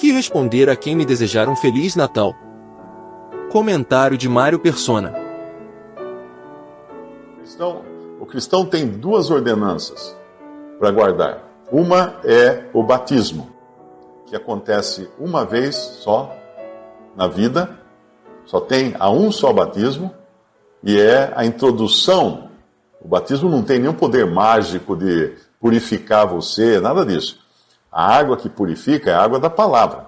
que responder a quem me desejar um Feliz Natal? Comentário de Mário Persona. O cristão, o cristão tem duas ordenanças para guardar. Uma é o batismo, que acontece uma vez só na vida, só tem a um só batismo, e é a introdução. O batismo não tem nenhum poder mágico de purificar você, nada disso. A água que purifica é a água da palavra.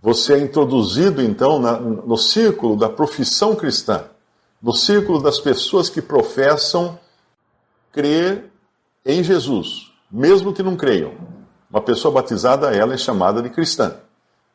Você é introduzido, então, na, no círculo da profissão cristã, no círculo das pessoas que professam crer em Jesus, mesmo que não creiam. Uma pessoa batizada, ela é chamada de cristã.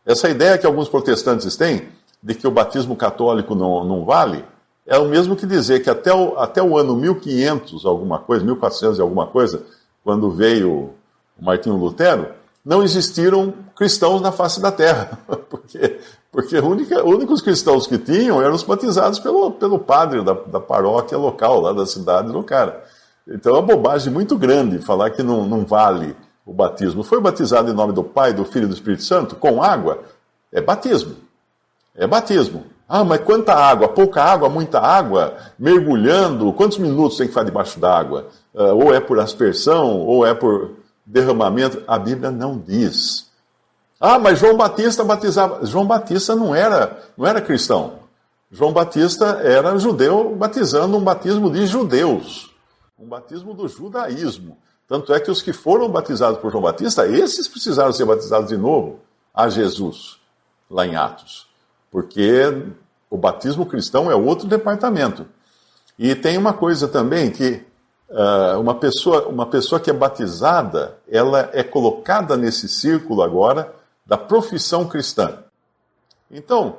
Essa ideia que alguns protestantes têm, de que o batismo católico não, não vale, é o mesmo que dizer que até o, até o ano 1500, alguma coisa, 1400 e alguma coisa, quando veio Martinho Lutero, não existiram cristãos na face da terra, porque, porque única, únicos cristãos que tinham eram os batizados pelo, pelo padre da, da paróquia local, lá da cidade do cara. Então é uma bobagem muito grande falar que não, não vale o batismo. Foi batizado em nome do Pai, do Filho e do Espírito Santo, com água, é batismo. É batismo. Ah, mas quanta água? Pouca água, muita água? Mergulhando? Quantos minutos tem que ficar debaixo d'água? Uh, ou é por aspersão, ou é por derramamento? A Bíblia não diz. Ah, mas João Batista batizava. João Batista não era, não era cristão. João Batista era judeu batizando um batismo de judeus, um batismo do judaísmo. Tanto é que os que foram batizados por João Batista, esses precisaram ser batizados de novo a Jesus, lá em Atos porque o batismo cristão é outro departamento. E tem uma coisa também que uh, uma, pessoa, uma pessoa que é batizada, ela é colocada nesse círculo agora da profissão cristã. Então,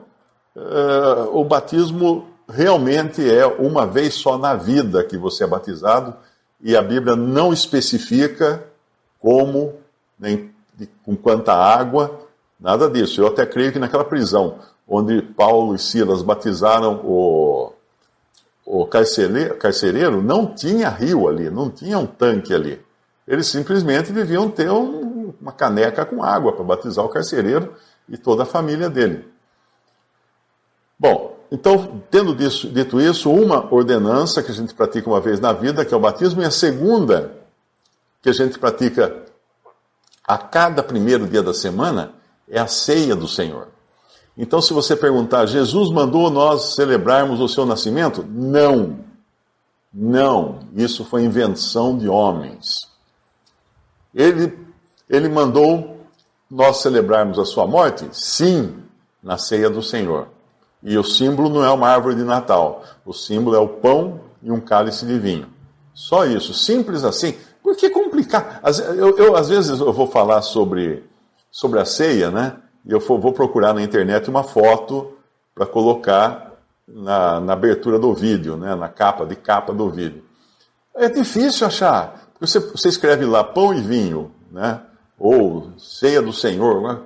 uh, o batismo realmente é uma vez só na vida que você é batizado, e a Bíblia não especifica como, nem com quanta água, nada disso. Eu até creio que naquela prisão onde Paulo e Silas batizaram o, o carcereiro, não tinha rio ali, não tinha um tanque ali. Eles simplesmente deviam ter um, uma caneca com água para batizar o carcereiro e toda a família dele. Bom, então, tendo disso, dito isso, uma ordenança que a gente pratica uma vez na vida, que é o batismo, e a segunda, que a gente pratica a cada primeiro dia da semana, é a ceia do Senhor. Então, se você perguntar, Jesus mandou nós celebrarmos o seu nascimento? Não. Não. Isso foi invenção de homens. Ele, ele mandou nós celebrarmos a sua morte? Sim, na ceia do Senhor. E o símbolo não é uma árvore de Natal. O símbolo é o pão e um cálice de vinho. Só isso. Simples assim. Por que complicar? Eu, eu, às vezes eu vou falar sobre, sobre a ceia, né? E eu vou procurar na internet uma foto para colocar na, na, abertura do vídeo, né, na capa de capa do vídeo. É difícil achar. Você, você escreve lá pão e vinho, né, ou ceia do Senhor. Né,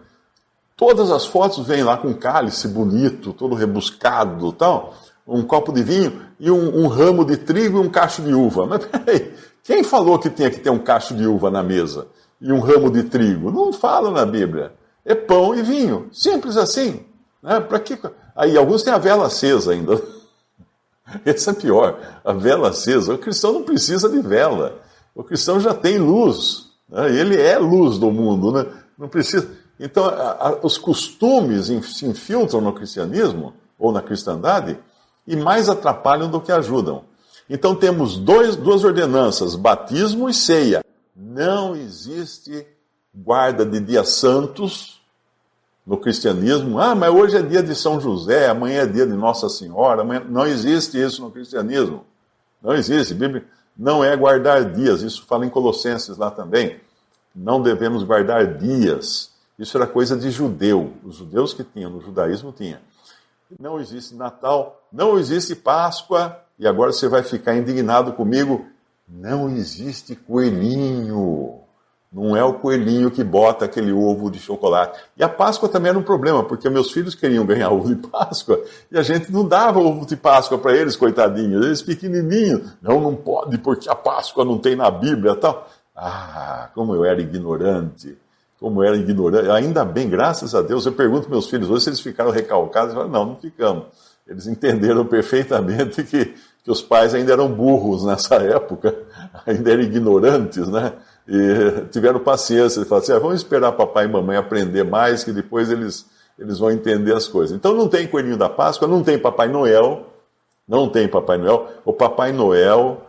todas as fotos vêm lá com cálice bonito, todo rebuscado, tal, um copo de vinho e um, um ramo de trigo e um cacho de uva. Mas peraí, quem falou que tinha que ter um cacho de uva na mesa e um ramo de trigo? Não fala na Bíblia é pão e vinho. Simples assim. Né? Para que... Aí alguns têm a vela acesa ainda. Esse é pior. A vela acesa. O cristão não precisa de vela. O cristão já tem luz. Né? Ele é luz do mundo. Né? Não precisa. Então, a, a, os costumes se infiltram no cristianismo ou na cristandade e mais atrapalham do que ajudam. Então, temos dois, duas ordenanças: batismo e ceia. Não existe guarda de dias santos no cristianismo. Ah, mas hoje é dia de São José, amanhã é dia de Nossa Senhora. Amanhã... Não existe isso no cristianismo. Não existe. Bíblia não é guardar dias. Isso fala em Colossenses lá também. Não devemos guardar dias. Isso era coisa de judeu. Os judeus que tinham, no judaísmo tinha. Não existe Natal, não existe Páscoa. E agora você vai ficar indignado comigo. Não existe coelhinho. Não é o coelhinho que bota aquele ovo de chocolate. E a Páscoa também era um problema, porque meus filhos queriam ganhar ovo de Páscoa e a gente não dava ovo de Páscoa para eles, coitadinhos. Eles pequenininhos. Não, não pode, porque a Páscoa não tem na Bíblia tal. Ah, como eu era ignorante. como era ignorante. Ainda bem, graças a Deus, eu pergunto meus filhos hoje se eles ficaram recalcados. Falam, não, não ficamos. Eles entenderam perfeitamente que, que os pais ainda eram burros nessa época, ainda eram ignorantes, né? E tiveram paciência. Eles falaram assim: ah, vamos esperar papai e mamãe aprender mais, que depois eles, eles vão entender as coisas. Então não tem Coelhinho da Páscoa, não tem Papai Noel, não tem Papai Noel. O Papai Noel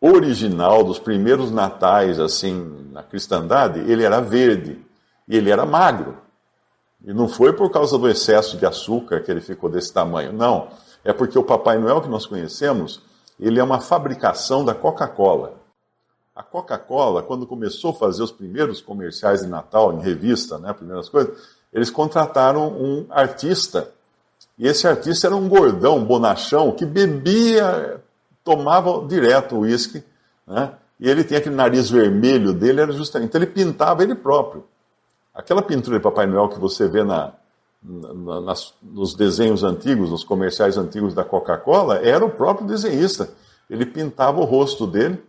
original dos primeiros natais, assim, na cristandade, ele era verde e ele era magro. E não foi por causa do excesso de açúcar que ele ficou desse tamanho, não. É porque o Papai Noel que nós conhecemos, ele é uma fabricação da Coca-Cola. A Coca-Cola, quando começou a fazer os primeiros comerciais de Natal em revista, né, primeiras coisas, eles contrataram um artista. E esse artista era um gordão, bonachão, que bebia tomava direto o uísque, né? e ele tinha aquele nariz vermelho dele, era justamente. Então ele pintava ele próprio. Aquela pintura de Papai Noel que você vê na, na, nas, nos desenhos antigos, nos comerciais antigos da Coca-Cola, era o próprio desenhista. Ele pintava o rosto dele,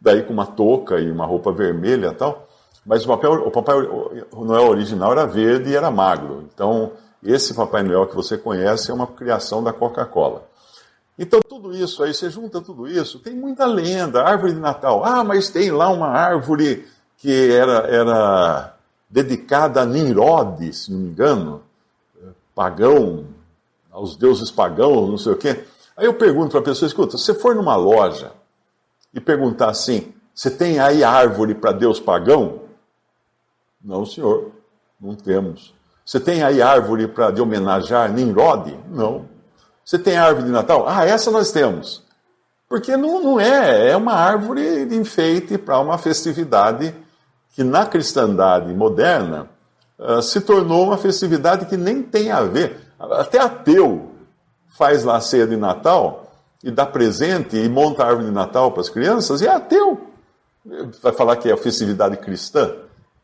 daí com uma touca e uma roupa vermelha tal. Mas o, papel, o Papai Noel original era verde e era magro. Então, esse Papai Noel que você conhece é uma criação da Coca-Cola. Então, tudo isso aí, você junta tudo isso, tem muita lenda, árvore de Natal. Ah, mas tem lá uma árvore que era, era dedicada a Nimrod, se não me engano, pagão, aos deuses pagãos, não sei o quê. Aí eu pergunto para a pessoa: escuta, se você for numa loja e perguntar assim, você tem aí árvore para Deus pagão? Não, senhor, não temos. Você tem aí árvore para de homenagear Nimrod? Não. Você tem árvore de Natal? Ah, essa nós temos. Porque não, não é, é uma árvore de enfeite para uma festividade que na cristandade moderna uh, se tornou uma festividade que nem tem a ver. Até ateu faz lá ceia de Natal e dá presente e monta a árvore de Natal para as crianças, e é ateu. Vai falar que é festividade cristã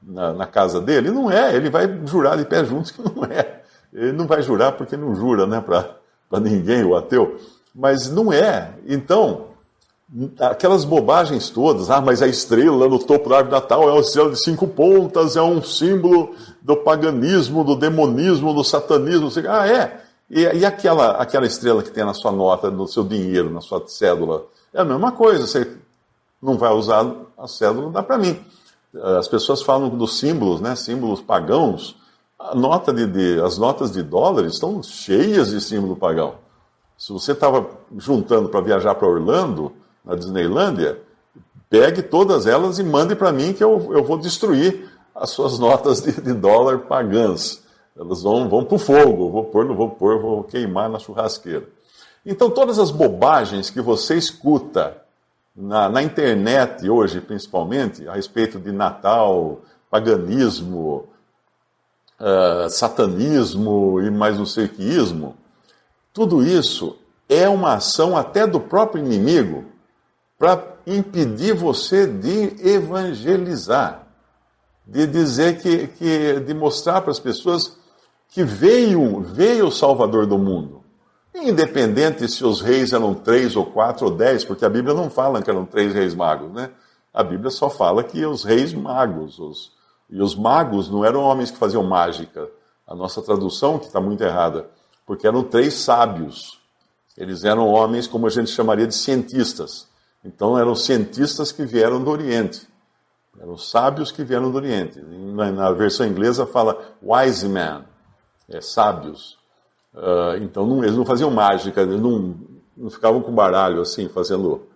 na, na casa dele? Não é, ele vai jurar de pé juntos que não é. Ele não vai jurar porque não jura, né? Para para ninguém, o ateu, mas não é. Então, aquelas bobagens todas, ah, mas a estrela no topo da árvore de Natal é uma estrela de cinco pontas, é um símbolo do paganismo, do demonismo, do satanismo. Ah, é? E, e, aquela, aquela estrela que tem na sua nota, no seu dinheiro, na sua cédula? É a mesma coisa, você não vai usar a cédula, dá para mim. As pessoas falam dos símbolos, né, símbolos pagãos, nota de, de, as notas de dólares estão cheias de símbolo pagão. Se você estava juntando para viajar para Orlando, na Disneylândia, pegue todas elas e mande para mim que eu, eu vou destruir as suas notas de, de dólar pagãs. Elas vão, vão para o fogo, vou pôr, não vou pôr, vou queimar na churrasqueira. Então, todas as bobagens que você escuta na, na internet hoje, principalmente, a respeito de Natal, paganismo, uh, satanismo e mais não sei que ismo, tudo isso é uma ação até do próprio inimigo para impedir você de evangelizar, de dizer que, que de mostrar para as pessoas que veio, veio o Salvador do mundo. Independente se os reis eram três ou quatro ou dez, porque a Bíblia não fala que eram três reis magos, né? A Bíblia só fala que os reis magos, os, e os magos não eram homens que faziam mágica. A nossa tradução, que está muito errada, porque eram três sábios. Eles eram homens, como a gente chamaria de cientistas. Então, eram cientistas que vieram do Oriente. Eram sábios que vieram do Oriente. Na, na versão inglesa fala wise men, é, sábios. Uh, então, não, eles não faziam mágica, eles não, não ficavam com baralho assim, fazendo,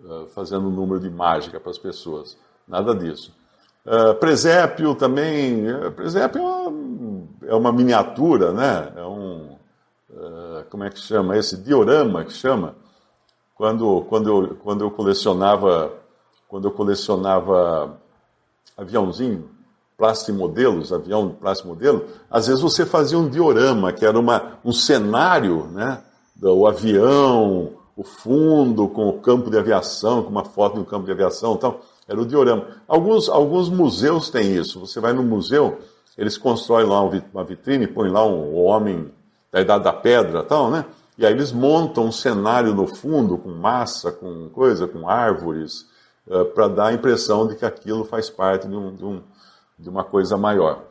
uh, fazendo número de mágica para as pessoas. Nada disso. Uh, presépio também, uh, presépio é uma, é uma, miniatura, né? É um, como é que chama esse diorama que chama? Quando, quando, eu, quando eu colecionava, quando eu colecionava aviãozinho, plastimodelos, avião plástimodelo, às vezes você fazia um diorama, que era uma, um cenário, né? Do avião, o fundo com o campo de aviação, com uma foto do campo de aviação e tal. Era o diorama. Alguns, alguns museus têm isso. Você vai no museu, eles constroem lá uma vitrine, põem lá um homem da Idade da Pedra tal, né? E aí eles montam um cenário no fundo, com massa, com coisa, com árvores, eh, para dar a impressão de que aquilo faz parte de um, de um, de uma coisa maior.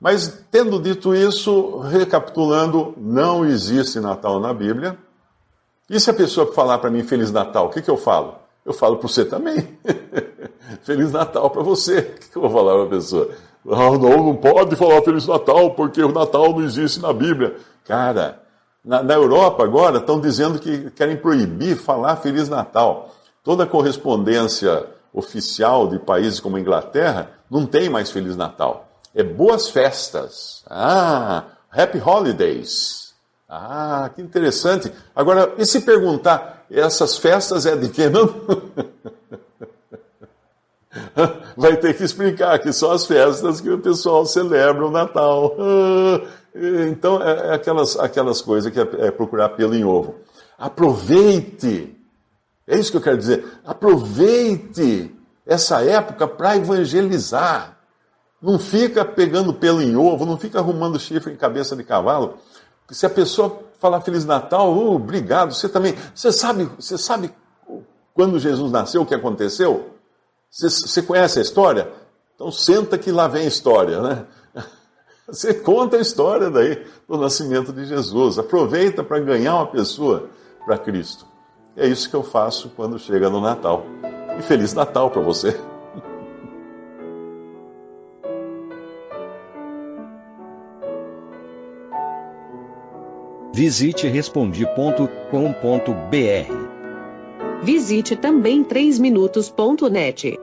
Mas, tendo dito isso, recapitulando, não existe Natal na Bíblia. E se a pessoa falar para mim Feliz Natal, o que, que eu falo? Eu falo para você também. Feliz Natal para você. O que, que eu vou falar para a pessoa? Ah, não, não pode falar Feliz Natal, porque o Natal não existe na Bíblia. Cara, na, na Europa agora estão dizendo que querem proibir falar Feliz Natal. Toda correspondência oficial de países como a Inglaterra não tem mais Feliz Natal. É boas festas. Ah, Happy Holidays. Ah, que interessante. Agora, e se perguntar, essas festas é de quê? Não? Vai ter que explicar que são as festas que o pessoal celebra o Natal. Ah, então, é, é aquelas, aquelas coisas que é, é procurar pelo em ovo. Aproveite. É isso que eu quero dizer. Aproveite essa época para evangelizar. Não fica pegando pelo em ovo, não fica arrumando chifre em cabeça de cavalo. Se a pessoa falar Feliz Natal, oh, obrigado, você também. Você sabe, você sabe quando Jesus nasceu, o que aconteceu? Você, você conhece a história? Então senta que lá vem a história, né? Você conta a história daí do nascimento de Jesus. Aproveita para ganhar uma pessoa para Cristo. É isso que eu faço quando chega no Natal. E Feliz Natal para você. Visite respondi.com.br. Visite também 3minutos.net.